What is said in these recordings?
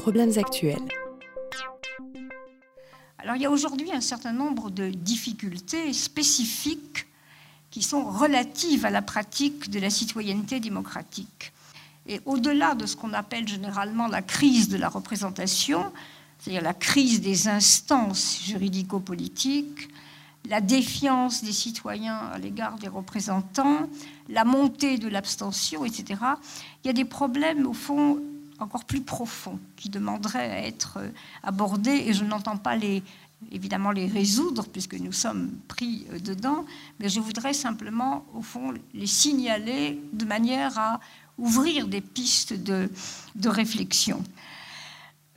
problèmes actuels. Alors il y a aujourd'hui un certain nombre de difficultés spécifiques qui sont relatives à la pratique de la citoyenneté démocratique. Et au-delà de ce qu'on appelle généralement la crise de la représentation, c'est-à-dire la crise des instances juridico-politiques, la défiance des citoyens à l'égard des représentants, la montée de l'abstention, etc., il y a des problèmes, au fond, encore plus profonds, qui demanderaient à être abordés, et je n'entends pas les, évidemment les résoudre, puisque nous sommes pris dedans, mais je voudrais simplement, au fond, les signaler de manière à ouvrir des pistes de, réflexion.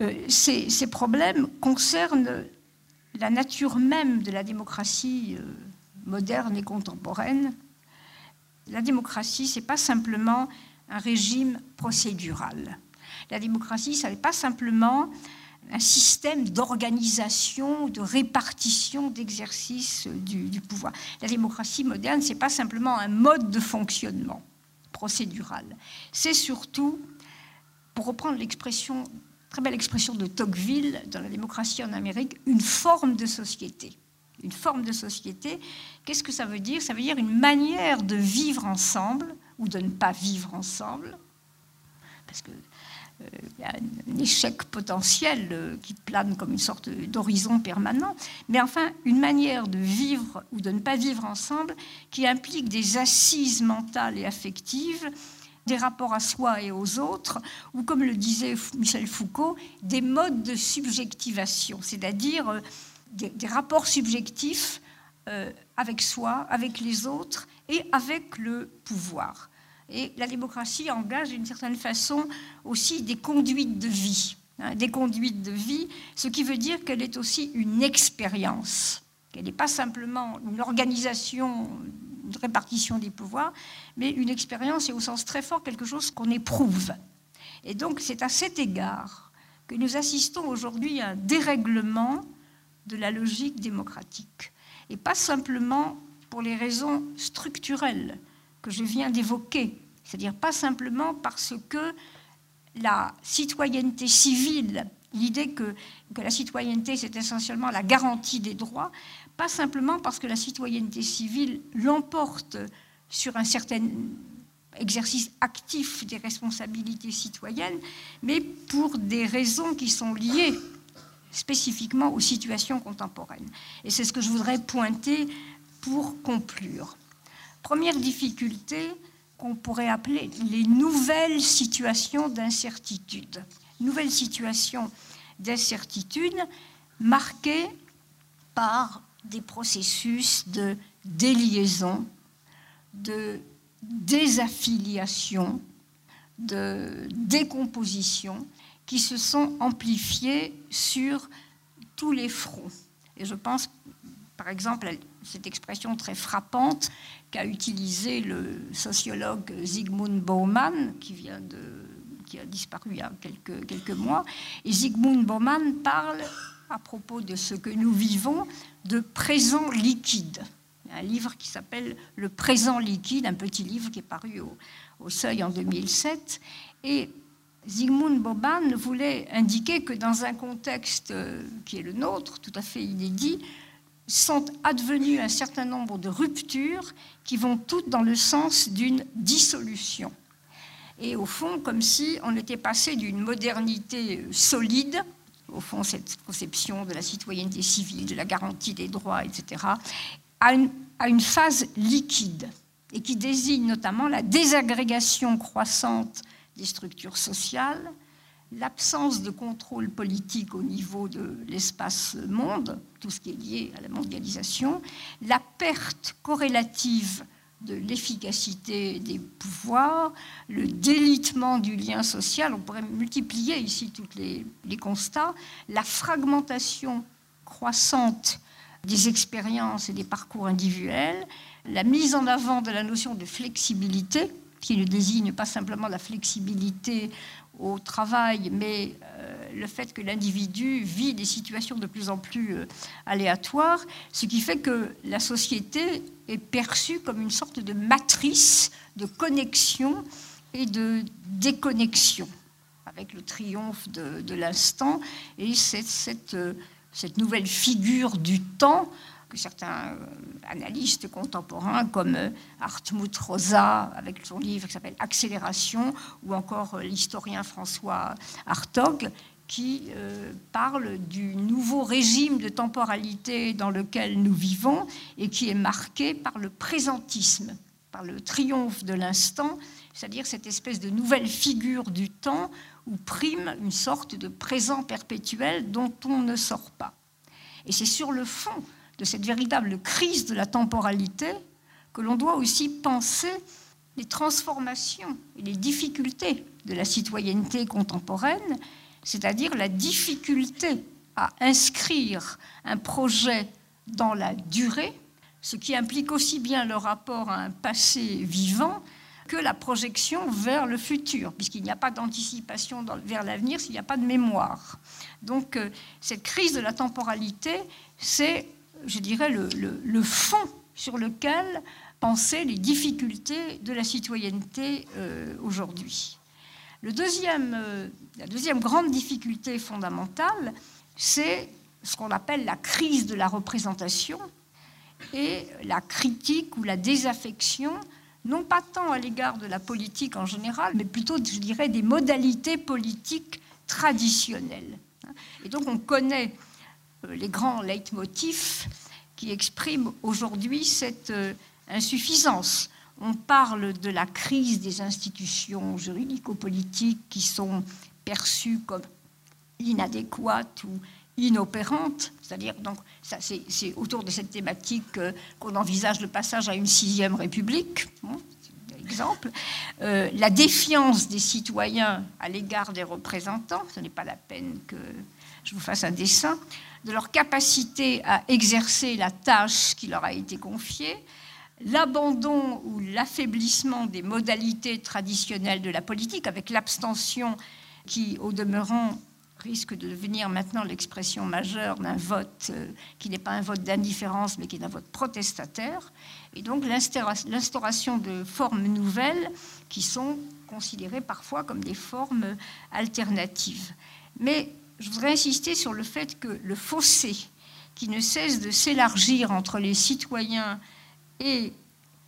Euh, ces, problèmes concernent la nature même de la démocratie euh, moderne et contemporaine. La démocratie, ce n'est pas simplement un régime procédural. La démocratie, ce n'est pas simplement un système d'organisation, de répartition, d'exercice du, pouvoir. La démocratie moderne, ce n'est pas simplement un mode de fonctionnement procédural. C'est surtout, pour reprendre l'expression, très belle expression de Tocqueville dans la démocratie en Amérique, une forme de société. Une forme de société, qu'est-ce que ça veut dire? Ça veut dire une manière de vivre ensemble ou de ne pas vivre ensemble. Parce que a un échec potentiel euh, qui plane comme une sorte d'horizon permanent, mais enfin une manière de vivre ou de ne pas vivre ensemble qui implique des assises mentales et affectives, des rapports à soi et aux autres, ou comme le disait Michel Foucault, des modes de subjectivation, c'est-à-dire euh, des, rapports subjectifs euh, avec soi, avec les autres et avec le pouvoir. Et la démocratie engage d'une certaine façon aussi des conduites de vie. Hein, des conduites de vie, ce qui veut dire qu'elle est aussi une expérience, qu'elle n'est pas simplement une organisation, une répartition des pouvoirs, mais une expérience et au sens très fort quelque chose qu'on éprouve. Et donc c'est à cet égard que nous assistons aujourd'hui à un dérèglement de la logique démocratique. Et pas simplement pour les raisons structurelles que je viens d'évoquer, c'est-à-dire pas simplement parce que la citoyenneté civile, l'idée que, la citoyenneté c'est essentiellement la garantie des droits, pas simplement parce que la citoyenneté civile l'emporte sur un certain exercice actif des responsabilités citoyennes, mais pour des raisons qui sont liées spécifiquement aux situations contemporaines. Et c'est ce que je voudrais pointer pour conclure. Première difficulté qu'on pourrait appeler les nouvelles situations d'incertitude. Nouvelles situations d'incertitude marquées par des processus de déliaison, de désaffiliation, de décomposition qui se sont amplifiés sur tous les fronts. Et je pense, par exemple, cette expression très frappante qu'a utilisée le sociologue Zygmunt Bauman, qui, vient de, qui a disparu il y a quelques, quelques mois. Et Zygmunt Bauman parle, à propos de ce que nous vivons, de présent liquide. Un livre qui s'appelle Le présent liquide, un petit livre qui est paru au, au Seuil en 2007. Et Zygmunt Bauman voulait indiquer que dans un contexte qui est le nôtre, tout à fait inédit, sont advenues un certain nombre de ruptures qui vont toutes dans le sens d'une dissolution. Et au fond, comme si on était passé d'une modernité solide, au fond cette conception de la citoyenneté civile, de la garantie des droits, etc., à une, à une phase liquide, et qui désigne notamment la désagrégation croissante des structures sociales, l'absence de contrôle politique au niveau de l'espace monde, tout ce qui est lié à la mondialisation, la perte corrélative de l'efficacité des pouvoirs, le délitement du lien social, on pourrait multiplier ici tous les, les, constats, la fragmentation croissante des expériences et des parcours individuels, la mise en avant de la notion de flexibilité, qui ne désigne pas simplement la flexibilité au travail, mais euh, le fait que l'individu vit des situations de plus en plus euh, aléatoires, ce qui fait que la société est perçue comme une sorte de matrice de connexion et de déconnexion. avec le triomphe de, l'instant et cette, cette, nouvelle figure du temps certains analystes contemporains comme Hartmut Rosa, avec son livre qui s'appelle Accélération, ou encore l'historien François Hartog, qui euh, parle du nouveau régime de temporalité dans lequel nous vivons et qui est marqué par le présentisme, par le triomphe de l'instant, c'est-à-dire cette espèce de nouvelle figure du temps où prime une sorte de présent perpétuel dont on ne sort pas. Et c'est sur le fond de cette véritable crise de la temporalité que l'on doit aussi penser les transformations et les difficultés de la citoyenneté contemporaine c'est-à-dire la difficulté à inscrire un projet dans la durée, ce qui implique aussi bien le rapport à un passé vivant que la projection vers le futur, puisqu'il n'y a pas d'anticipation vers l'avenir s'il n'y a pas de mémoire. Donc euh, cette crise de la temporalité, c'est, je dirais, le, fond sur lequel penser les difficultés de la citoyenneté euh, aujourd'hui. Euh, la deuxième grande difficulté fondamentale, c'est ce qu'on appelle la crise de la représentation et la critique ou la désaffection, non pas tant à l'égard de la politique en général, mais plutôt, je dirais, des modalités politiques traditionnelles. Et donc on connaît les grands leitmotifs qui expriment aujourd'hui cette euh, insuffisance. On parle de la crise des institutions juridico-politiques qui sont perçues comme inadéquates ou inopérantes, c'est-à-dire donc c'est autour de cette thématique euh, qu'on envisage le passage à une sixième république. exemple, euh, la défiance des citoyens à l'égard des représentants, ce n'est pas la peine que je vous fasse un dessin, de leur capacité à exercer la tâche qui leur a été confiée, l'abandon ou l'affaiblissement des modalités traditionnelles de la politique, avec l'abstention qui, au demeurant, risque de devenir maintenant l'expression majeure d'un vote euh, qui n'est pas un vote d'indifférence, mais qui est un vote protestataire, et donc l'instauration de formes nouvelles qui sont considérées parfois comme des formes alternatives. Mais je voudrais insister sur le fait que le fossé qui ne cesse de s'élargir entre les citoyens et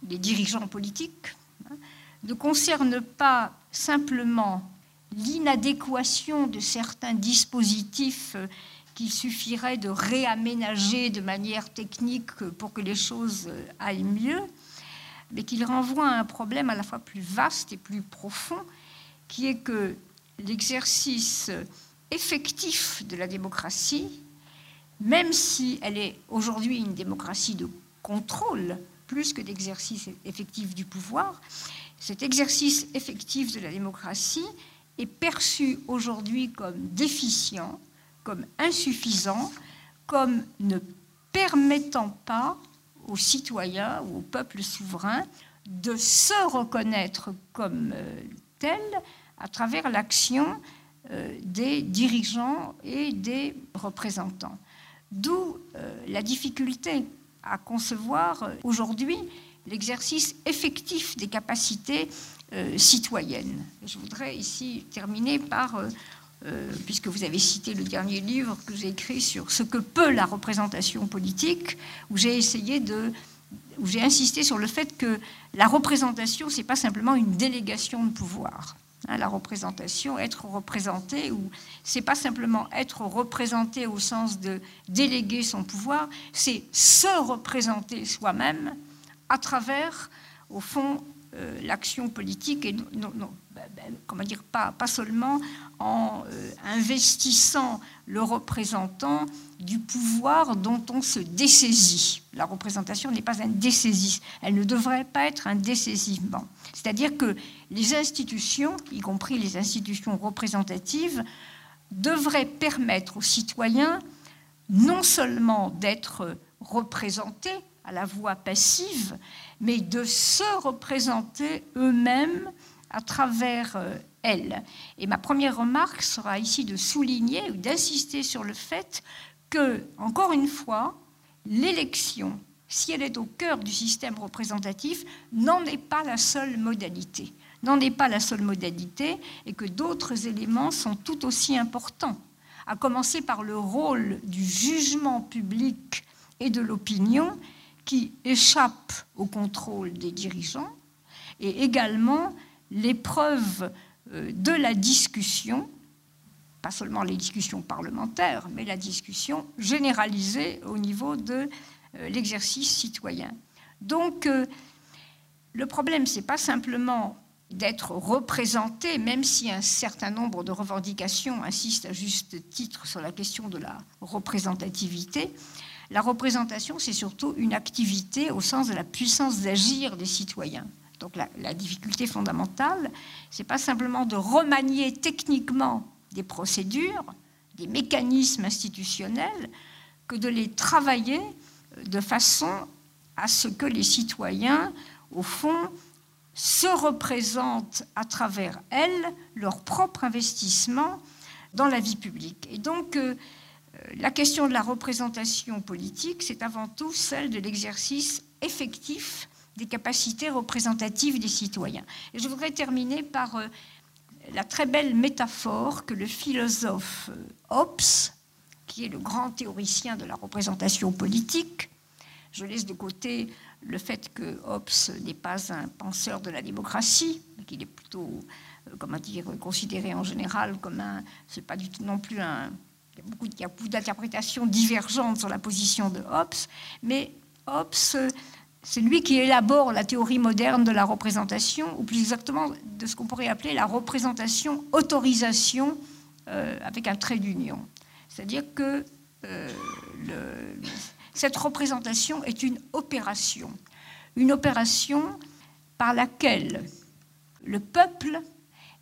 les dirigeants politiques hein, ne concerne pas simplement l'inadéquation de certains dispositifs euh, qu'il suffirait de réaménager de manière technique pour que les choses euh, aillent mieux, mais qu'il renvoie à un problème à la fois plus vaste et plus profond, qui est que l'exercice effectif de la démocratie, même si elle est aujourd'hui une démocratie de contrôle, plus que d'exercice effectif du pouvoir. Cet exercice effectif de la démocratie est perçu aujourd'hui comme déficient, comme insuffisant, comme ne permettant pas aux citoyens ou au peuple souverain de se reconnaître comme euh, tel à travers l'action des dirigeants et des représentants. D'où euh, la difficulté à concevoir euh, aujourd'hui l'exercice effectif des capacités euh, citoyennes. Je voudrais ici terminer par, euh, puisque vous avez cité le dernier livre que j'ai écrit sur ce que peut la représentation politique, où j'ai essayé de où j'ai insisté sur le fait que la représentation, ce n'est pas simplement une délégation de pouvoir. La représentation, être représenté, ou c'est pas simplement être représenté au sens de déléguer son pouvoir, c'est se représenter soi-même à travers, au fond, euh, l'action politique et non, comment dire, pas, pas seulement en euh, investissant le représentant du pouvoir dont on se dessaisit. La représentation n'est pas un dessaisis, elle ne devrait pas être un dessaisissement. C'est-à-dire que les institutions, y compris les institutions représentatives, devraient permettre aux citoyens non seulement d'être représentés à la voix passive, mais de se représenter eux-mêmes à travers euh, elles. Et ma première remarque sera ici de souligner ou d'insister sur le fait que, encore une fois, l'élection, si elle est au cœur du système représentatif, n'en est pas la seule modalité n'en est pas la seule modalité et que d'autres éléments sont tout aussi importants, à commencer par le rôle du jugement public et de l'opinion qui échappe au contrôle des dirigeants, et également l'épreuve euh, de la discussion, pas seulement les discussions parlementaires, mais la discussion généralisée au niveau de euh, l'exercice citoyen. Donc, euh, le problème, ce n'est pas simplement d'être représenté, même si un certain nombre de revendications insistent à juste titre sur la question de la représentativité. La représentation, c'est surtout une activité au sens de la puissance d'agir des citoyens. Donc la, difficulté fondamentale, ce n'est pas simplement de remanier techniquement des procédures, des mécanismes institutionnels, que de les travailler de façon à ce que les citoyens, au fond, se représentent à travers elles leur propre investissement dans la vie publique. Et donc, euh, la question de la représentation politique, c'est avant tout celle de l'exercice effectif des capacités représentatives des citoyens. Et je voudrais terminer par euh, la très belle métaphore que le philosophe euh, Hobbes, qui est le grand théoricien de la représentation politique, je laisse de côté le fait que Hobbes n'est pas un penseur de la démocratie, qu'il est plutôt, euh, comment dire, considéré en général comme un, c'est pas du tout non plus un, il y a beaucoup, beaucoup d'interprétations divergentes sur la position de Hobbes, mais Hobbes, c'est lui qui élabore la théorie moderne de la représentation, ou plus exactement de ce qu'on pourrait appeler la représentation autorisation euh, avec un trait d'union. C'est-à-dire que euh, cette représentation est une opération, une opération par laquelle le peuple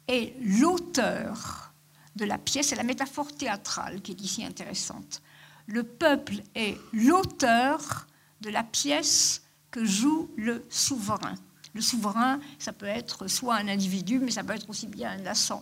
est l'auteur de la pièce, c'est la métaphore théâtrale qui est ici intéressante. Le peuple est l'auteur de la pièce que joue le souverain. Le souverain, ça peut être soit un individu, mais ça peut être aussi bien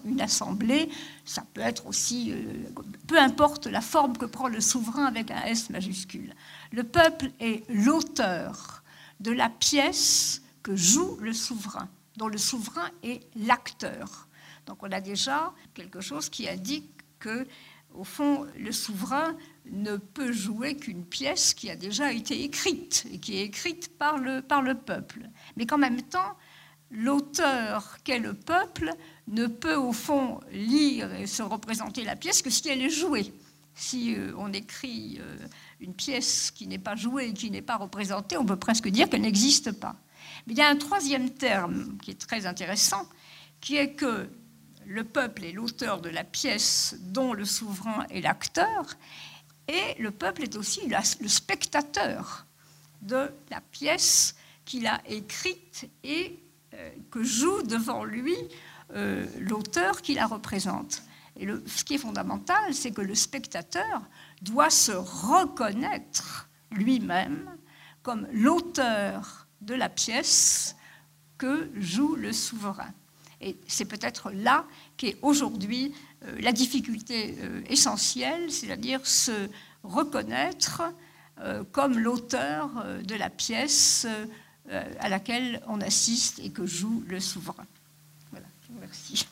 une assemblée, ça peut être aussi, euh, peu importe la forme que prend le souverain avec un S majuscule. Le peuple est l'auteur de la pièce que joue le souverain, dont le souverain est l'acteur. Donc on a déjà quelque chose qui indique que, au fond, le souverain ne peut jouer qu'une pièce qui a déjà été écrite et qui est écrite par le, par le peuple. Mais qu'en même temps, l'auteur qu'est le peuple ne peut au fond lire et se représenter la pièce que si elle est jouée. Si euh, on écrit euh, une pièce qui n'est pas jouée et qui n'est pas représentée, on peut presque dire qu'elle n'existe pas. Mais il y a un troisième terme qui est très intéressant, qui est que le peuple est l'auteur de la pièce dont le souverain est l'acteur, et le peuple est aussi le spectateur de la pièce qu'il a écrite et euh, que joue devant lui euh, l'auteur qui la représente. Et ce qui est fondamental, c'est que le spectateur doit se reconnaître lui-même comme l'auteur de la pièce que joue le souverain. Et c'est peut-être là qu'est aujourd'hui euh, la difficulté euh, essentielle, c'est-à-dire se reconnaître euh, comme l'auteur de la pièce à laquelle on assiste et que joue le souverain. Voilà, je vous remercie.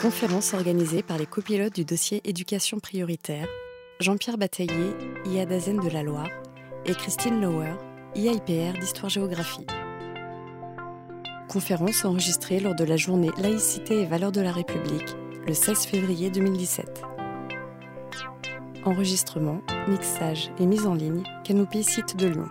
Conférence organisée par les copilotes du dossier éducation prioritaire, Jean-Pierre Bataillé, IA Dazen de la Loire, et Christine Lauer, IAIPR d'Histoire-Géographie. Conférence enregistrée lors de la journée Laïcité et valeurs de la République, le 16 février 2017. Enregistrement, mixage et mise en ligne, Canopy Site de Lyon.